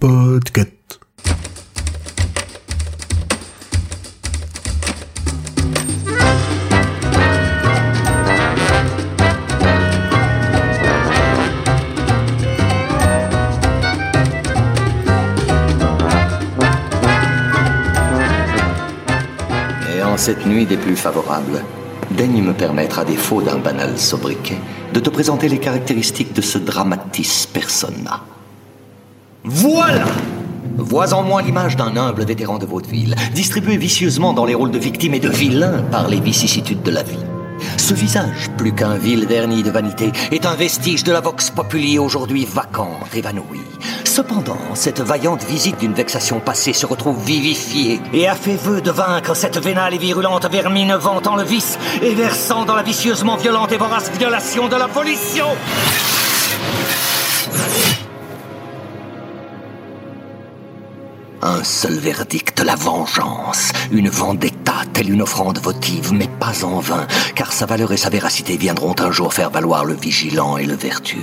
Podcast. Et en cette nuit des plus favorables, daigne me permettre, à défaut d'un banal sobriquet, de te présenter les caractéristiques de ce dramatis persona. Voilà Vois en moi l'image d'un humble vétéran de vaudeville, distribué vicieusement dans les rôles de victime et de vilain par les vicissitudes de la vie. Ce visage, plus qu'un vil vernis de vanité, est un vestige de la vox populi aujourd'hui vacante, évanouie. Cependant, cette vaillante visite d'une vexation passée se retrouve vivifiée et a fait vœu de vaincre cette vénale et virulente vermine vantant le vice et versant dans la vicieusement violente et vorace violation de la volition. Un seul verdict, la vengeance. Une vendetta, telle une offrande votive, mais pas en vain, car sa valeur et sa véracité viendront un jour faire valoir le vigilant et le vertueux.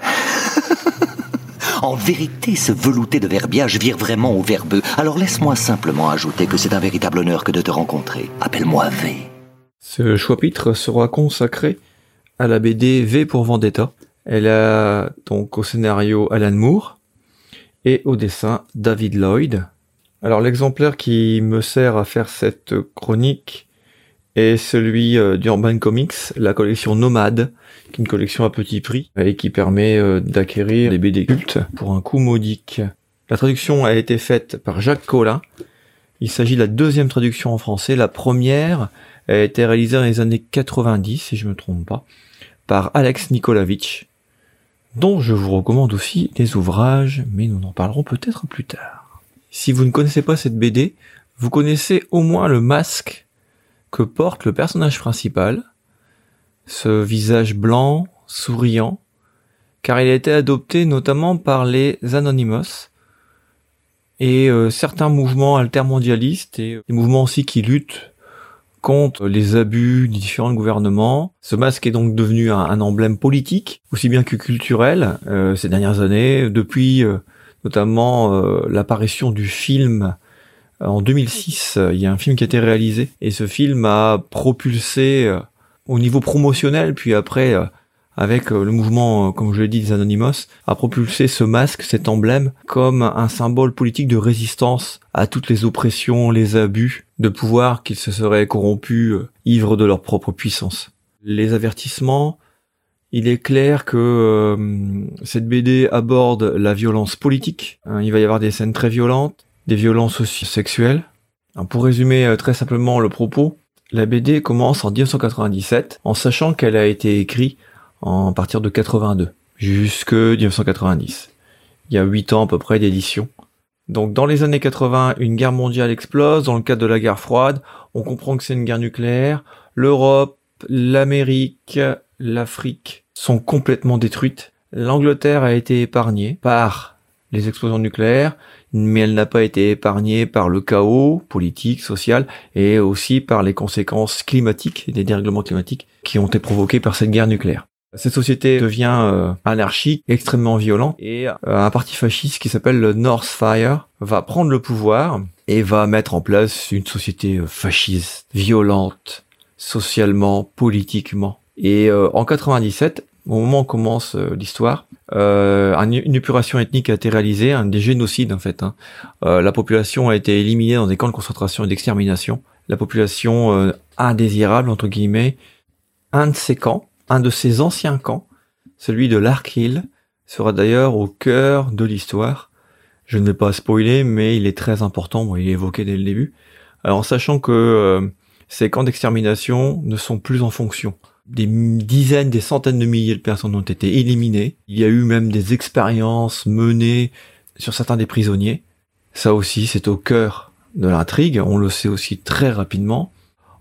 En vérité, ce velouté de verbiage vire vraiment au verbeux. Alors laisse-moi simplement ajouter que c'est un véritable honneur que de te rencontrer. Appelle-moi V. Ce chapitre sera consacré à la BD V pour Vendetta. Elle a donc au scénario Alan Moore et au dessin David Lloyd. Alors l'exemplaire qui me sert à faire cette chronique est celui euh, d'Urban Comics, la collection Nomade, qui est une collection à petit prix et qui permet euh, d'acquérir des BD cultes pour un coût modique. La traduction a été faite par Jacques Collin. Il s'agit de la deuxième traduction en français. La première a été réalisée dans les années 90, si je me trompe pas, par Alex Nikolavitch, dont je vous recommande aussi les ouvrages, mais nous en parlerons peut-être plus tard. Si vous ne connaissez pas cette BD, vous connaissez au moins le masque que porte le personnage principal, ce visage blanc, souriant, car il a été adopté notamment par les Anonymous et euh, certains mouvements altermondialistes et des mouvements aussi qui luttent contre les abus des différents gouvernements. Ce masque est donc devenu un, emblème politique, aussi bien que culturel, euh, ces dernières années, depuis euh, notamment euh, l'apparition du film en 2006. Il y a un film qui a été réalisé, et ce film a propulsé euh, au niveau promotionnel, puis après, euh, avec euh, le mouvement, euh, comme je l'ai dit, des Anonymous, a propulsé ce masque, cet emblème, comme un symbole politique de résistance à toutes les oppressions, les abus de pouvoir qu'ils se seraient corrompus, euh, ivres de leur propre puissance. Les avertissements, il est clair que euh, cette BD aborde la violence politique. Hein, il va y avoir des scènes très violentes, des violences aussi sexuelles. Pour résumer très simplement le propos, la BD commence en 1997 en sachant qu'elle a été écrite en partir de 82 jusque 1990. Il y a 8 ans à peu près d'édition. Donc dans les années 80, une guerre mondiale explose dans le cadre de la guerre froide. On comprend que c'est une guerre nucléaire. L'Europe, l'Amérique, l'Afrique sont complètement détruites. L'Angleterre a été épargnée par les explosions nucléaires, mais elle n'a pas été épargnée par le chaos politique, social, et aussi par les conséquences climatiques et des dérèglements climatiques qui ont été provoqués par cette guerre nucléaire. Cette société devient euh, anarchique, extrêmement violente, et euh, un parti fasciste qui s'appelle le North Fire va prendre le pouvoir et va mettre en place une société euh, fasciste, violente, socialement, politiquement. Et euh, en 97, au moment où commence euh, l'histoire, euh, un- une épuration ethnique a été réalisée, un des génocides en fait. hein. La population a été éliminée dans des camps de concentration et d'extermination. La population indésirable entre guillemets, un de ces camps, un de ces anciens camps, celui de Larkhill, sera d'ailleurs au cœur de l'histoire. Je ne vais pas spoiler, mais il est très important. Il est évoqué dès le début. Alors, en sachant que euh, ces camps d'extermination ne sont plus en fonction. Des dizaines, des centaines de milliers de personnes ont été éliminées. Il y a eu même des expériences menées sur certains des prisonniers. Ça aussi, c'est au cœur de l'intrigue. On le sait aussi très rapidement.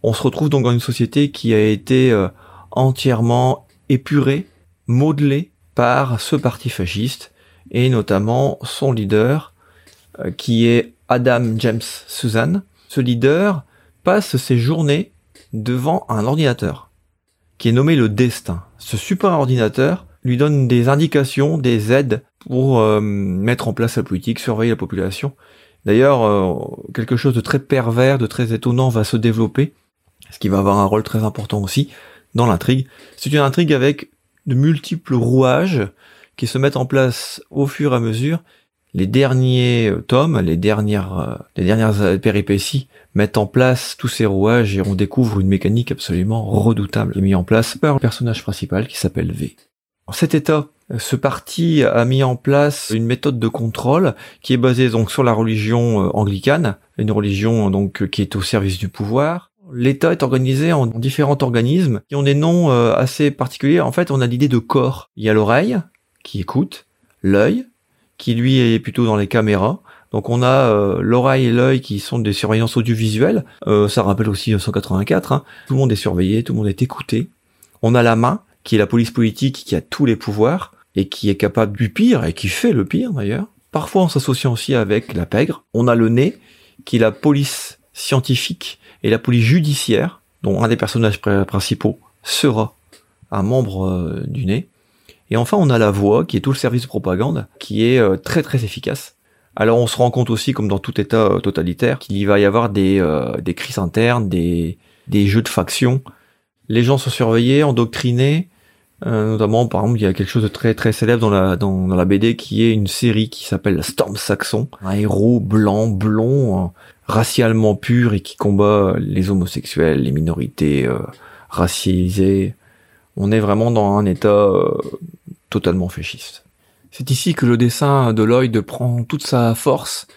On se retrouve donc dans une société qui a été euh, entièrement épurée, modelée par ce parti fasciste et notamment son leader euh, qui est Adam James Suzanne. Ce leader passe ses journées devant un ordinateur qui est nommé le destin. Ce super ordinateur lui donne des indications, des aides pour euh, mettre en place la politique, surveiller la population. D'ailleurs, euh, quelque chose de très pervers, de très étonnant va se développer, ce qui va avoir un rôle très important aussi dans l'intrigue. C'est une intrigue avec de multiples rouages qui se mettent en place au fur et à mesure. Les derniers tomes, les dernières, les dernières péripéties mettent en place tous ces rouages et on découvre une mécanique absolument redoutable mise en place par le personnage principal qui s'appelle V. En cet état, ce parti a mis en place une méthode de contrôle qui est basée donc sur la religion euh, anglicane, une religion donc qui est au service du pouvoir. L'État est organisé en différents organismes qui ont des noms euh, assez particuliers. En fait, on a l'idée de corps. Il y a l'oreille qui écoute, l'œil qui lui est plutôt dans les caméras. Donc on a euh, l'oreille et l'œil qui sont des surveillances audiovisuelles. ça rappelle aussi 184. Hein. Tout le monde est surveillé, tout le monde est écouté. On a la main qui est la police politique qui a tous les pouvoirs et qui est capable du pire et qui fait le pire d'ailleurs. Parfois en s'associant aussi avec la pègre. On a le nez qui est la police scientifique et la police judiciaire dont un des personnages principaux sera un membre euh, du nez. Et enfin on a la voix qui est tout le service de propagande qui est euh, très très efficace. Alors on se rend compte aussi, comme dans tout État euh, totalitaire, qu'il va y avoir des, des crises internes, des, des jeux de factions, les gens sont surveillés, endoctrinés. Notamment, par exemple, il y a quelque chose de très très célèbre dans la dans, la BD qui est une série qui s'appelle Storm Saxon, un héros blanc, blond, racialement pur et qui combat les homosexuels, les minorités euh, racialisées. On est vraiment dans un état euh, totalement féchiste. C'est ici que le dessin de Lloyd prend toute sa force.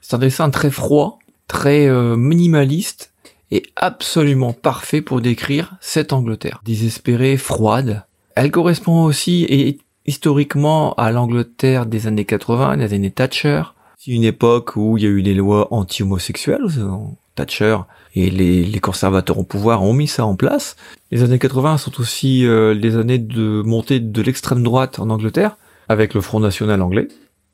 C'est un dessin très froid, très minimaliste, est absolument parfait pour décrire cette Angleterre. Désespérée, froide. Elle correspond aussi et historiquement à l'Angleterre des années 80, des années Thatcher. C'est une époque où il y a eu des lois anti-homosexuelles, Thatcher et les, conservateurs au pouvoir ont mis ça en place. Les années 80 sont aussi euh, les années de montée de l'extrême droite en Angleterre, avec le Front National anglais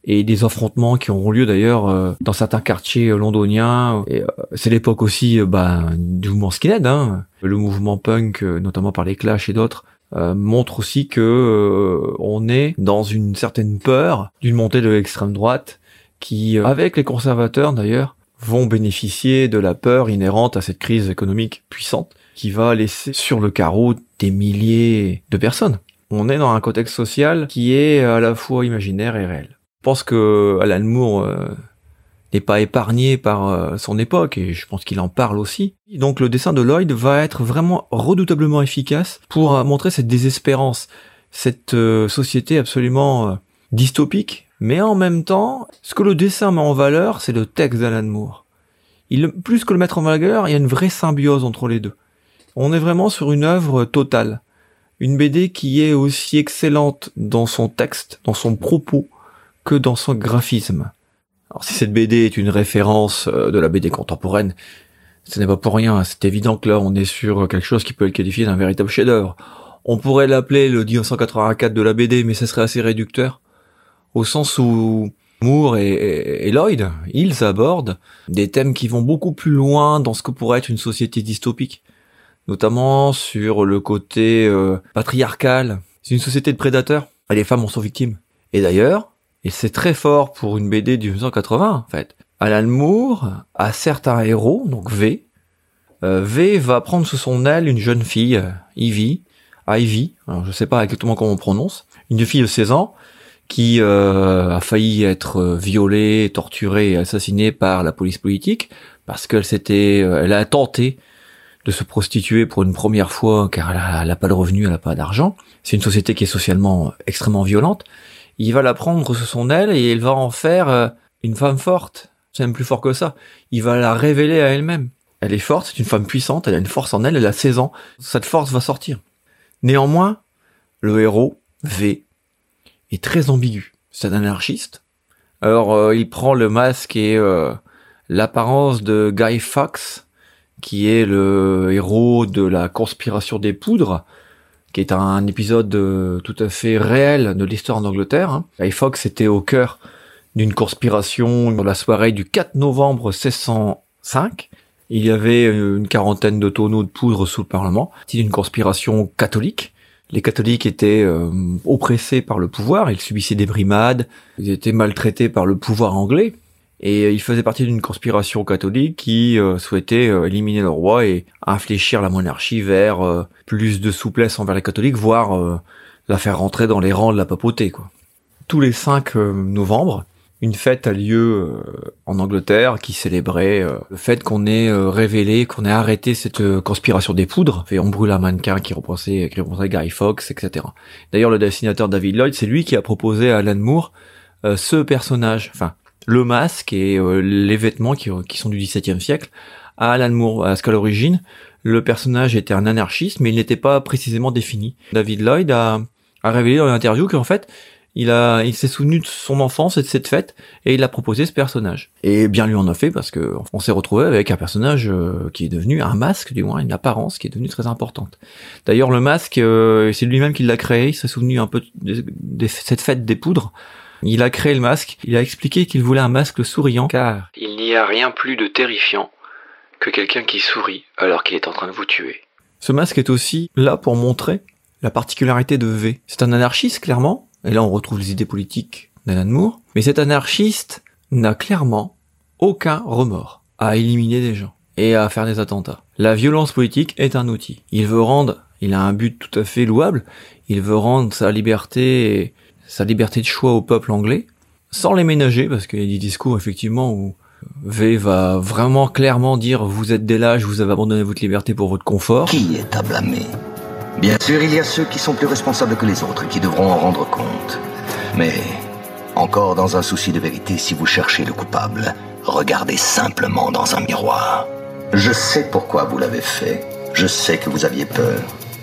et des affrontements qui auront lieu d'ailleurs euh, dans certains quartiers londoniens. Euh, c'est l'époque aussi euh, bah, du mouvement skinhead, hein. le mouvement punk, notamment par les Clash et d'autres, montre aussi que on est dans une certaine peur d'une montée de l'extrême droite qui, avec les conservateurs d'ailleurs, vont bénéficier de la peur inhérente à cette crise économique puissante qui va laisser sur le carreau des milliers de personnes. On est dans un contexte social qui est à la fois imaginaire et réel. Je pense que Alan Moore euh, n'est pas épargné par euh, son époque et je pense qu'il en parle aussi. Donc le dessin de Lloyd va être vraiment redoutablement efficace pour euh, montrer cette désespérance, cette société absolument dystopique, mais en même temps, ce que le dessin met en valeur, c'est le texte d'Alan Moore. Il, plus que le mettre en valeur, il y a une vraie symbiose entre les deux. On est vraiment sur une œuvre totale. Une BD qui est aussi excellente dans son texte, dans son propos, que dans son graphisme. Alors si cette BD est une référence euh, de la BD contemporaine, ce n'est pas pour rien, c'est évident que là on est sur quelque chose qui peut être qualifié d'un véritable chef-d'œuvre. On pourrait l'appeler le 1984 de la BD, mais ce serait assez réducteur, au sens où Moore et, Lloyd, ils abordent des thèmes qui vont beaucoup plus loin dans ce que pourrait être une société dystopique, notamment sur le côté euh, patriarcal. C'est une société de prédateurs, les femmes en sont victimes. Et d'ailleurs, et c'est très fort pour une BD du 1980, en fait. Alan Moore a certains héros, donc V. Euh, v va prendre sous son aile une jeune fille, Ivy, Ivy, alors je sais pas exactement comment on prononce, une fille de 16 ans, qui euh, a failli être violée, torturée et assassinée par la police politique, parce qu'elle s'était, euh, elle a tenté de se prostituer pour une première fois, car elle n'a pas de revenus, elle n'a pas d'argent. C'est une société qui est socialement extrêmement violente il va la prendre sous son aile et il va en faire euh, une femme forte. C'est même plus fort que ça. Il va la révéler à elle-même. Elle est forte, c'est une femme puissante, elle a une force en elle, elle a 16 ans. Cette force va sortir. Néanmoins, le héros, V, est très ambigu. C'est un anarchiste. Alors, euh, il prend le masque et euh, l'apparence de Guy Fawkes, qui est le héros de la conspiration des poudres, qui est un épisode euh, tout à fait réel de l'histoire d'Angleterre. Hein. Guy Fawkes était au cœur d'une conspiration dans la soirée du 4 novembre 1605. Il y avait euh, une quarantaine de tonneaux de poudre sous le Parlement. C'était une conspiration catholique Les catholiques étaient euh, oppressés par le pouvoir, ils subissaient des brimades, ils étaient maltraités par le pouvoir anglais, et ils faisaient partie d'une conspiration catholique qui souhaitait éliminer le roi et infléchir la monarchie vers plus de souplesse envers les catholiques, voire la faire rentrer dans les rangs de la papauté. Quoi. Tous les 5 novembre, une fête a lieu euh, en Angleterre qui célébrait euh, le fait qu'on ait euh, révélé, qu'on ait arrêté cette conspiration des poudres. Et on brûle un mannequin qui représentait, qui représentait Gary Fox, etc. D'ailleurs, le dessinateur David Lloyd, c'est lui qui a proposé à Alan Moore ce personnage, enfin le masque et les vêtements qui, sont du XVIIe siècle à Alan Moore, parce qu'à l'origine, le personnage était un anarchiste, mais il n'était pas précisément défini. David Lloyd a, a révélé dans l'interview qu'en fait, il a, il s'est souvenu de son enfance et de cette fête et il a proposé ce personnage. Et bien lui en a fait parce que on s'est retrouvé avec un personnage euh, qui est devenu un masque, du moins une apparence qui est devenue très importante. D'ailleurs, le masque, euh, c'est lui-même qui l'a créé. Il s'est souvenu un peu de, cette fête des poudres. Il a créé le masque. Il a expliqué qu'il voulait un masque souriant car il n'y a rien plus de terrifiant que quelqu'un qui sourit alors qu'il est en train de vous tuer. Ce masque est aussi là pour montrer la particularité de V. C'est un anarchiste clairement, et là on retrouve les idées politiques d'Alan Moore, mais cet anarchiste n'a clairement aucun remords à éliminer des gens et à faire des attentats. La violence politique est un outil. Il veut rendre, il a un but tout à fait louable, il veut rendre sa liberté, sa liberté de choix au peuple anglais, sans les ménager, parce qu'il y a des discours effectivement où V va vraiment clairement dire vous êtes des lâches, vous avez abandonné votre liberté pour votre confort. Qui est à blâmer? Bien sûr, il y a ceux qui sont plus responsables que les autres et qui devront en rendre compte. Mais, encore dans un souci de vérité, si vous cherchez le coupable, regardez simplement dans un miroir. Je sais pourquoi vous l'avez fait. Je sais que vous aviez peur.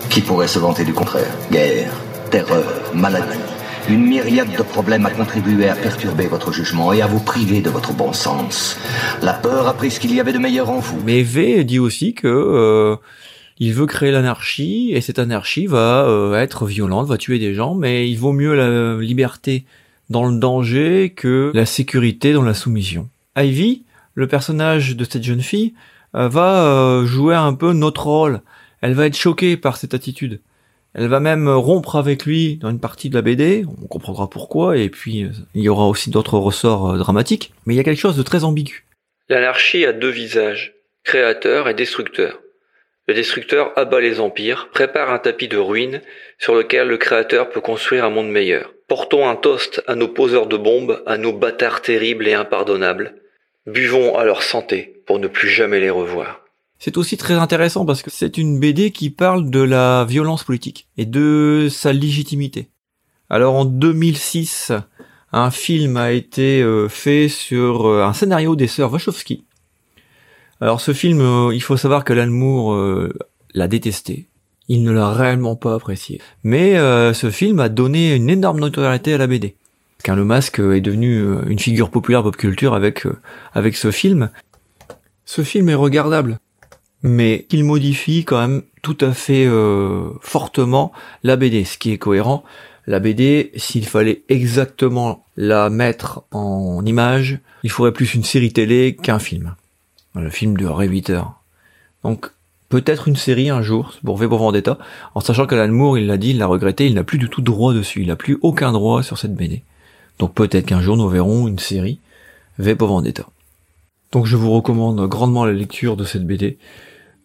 Qui pourrait se vanter du contraire? Guerre, terreur, maladie. Une myriade de problèmes a contribué à perturber votre jugement et à vous priver de votre bon sens. La peur a pris ce qu'il y avait de meilleur en vous. Mais V dit aussi que euh, il veut créer l'anarchie et cette anarchie va euh, être violente, va tuer des gens, mais il vaut mieux la liberté dans le danger que la sécurité dans la soumission. Ivy, le personnage de cette jeune fille, euh, va euh, jouer un peu notre rôle. Elle va être choquée par cette attitude. Elle va même rompre avec lui dans une partie de la BD, on comprendra pourquoi, et puis il y aura aussi d'autres ressorts dramatiques, mais il y a quelque chose de très ambigu. L'anarchie a deux visages, créateur et destructeur. Le destructeur abat les empires, prépare un tapis de ruines sur lequel le créateur peut construire un monde meilleur. Portons un toast à nos poseurs de bombes, à nos bâtards terribles et impardonnables. Buvons à leur santé pour ne plus jamais les revoir. C'est aussi très intéressant parce que c'est une BD qui parle de la violence politique et de sa légitimité. Alors en 2006, un film a été euh, fait sur euh, un scénario des sœurs Wachowski alors ce film, euh, il faut savoir que Alan Moore euh, l'a détesté. Il ne l'a réellement pas apprécié. Mais euh, ce film a donné une énorme notoriété à la BD. Car le masque est devenu une figure populaire pop culture avec, avec ce film. Ce film est regardable. Mais il modifie quand même tout à fait fortement la BD, ce qui est cohérent. La BD, s'il fallait exactement la mettre en image, il faudrait plus une série télé qu'un film le film de 8 heures. Donc peut-être une série un jour pour V Vendetta, en sachant qu'Alan Moore, il l'a dit, il l'a regretté, il n'a plus du tout droit dessus, il n'a plus aucun droit sur cette BD. Donc peut-être qu'un jour nous verrons une série V Vendetta. Donc je vous recommande grandement la lecture de cette BD.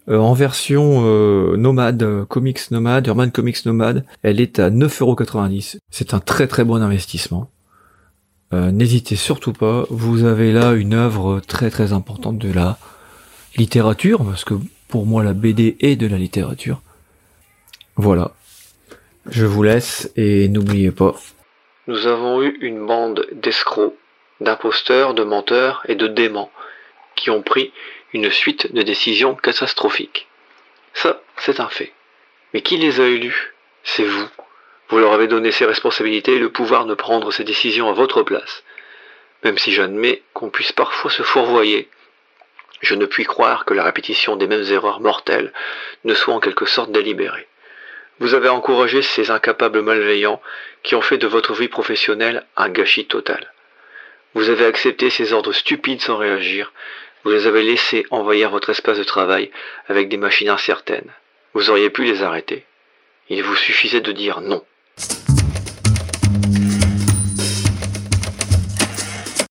Euh, en version euh, nomade, comics nomade, Urban Comics nomade, elle est à 9,90€. C'est un très très bon investissement. Euh, n'hésitez surtout pas, vous avez là une œuvre très très importante de la littérature, parce que pour moi la BD est de la littérature. Voilà. Je vous laisse et n'oubliez pas. Nous avons eu une bande d'escrocs, d'imposteurs, de menteurs et de déments qui ont pris une suite de décisions catastrophiques. Ça, c'est un fait. Mais qui les a élus? C'est vous. Vous leur avez donné ces responsabilités et le pouvoir de prendre ces décisions à votre place. Même si j'admets qu'on puisse parfois se fourvoyer, je ne puis croire que la répétition des mêmes erreurs mortelles ne soit en quelque sorte délibérée. Vous avez encouragé ces incapables malveillants qui ont fait de votre vie professionnelle un gâchis total. Vous avez accepté ces ordres stupides sans réagir, vous les avez laissés envahir votre espace de travail avec des machines incertaines. Vous auriez pu les arrêter. Il vous suffisait de dire non.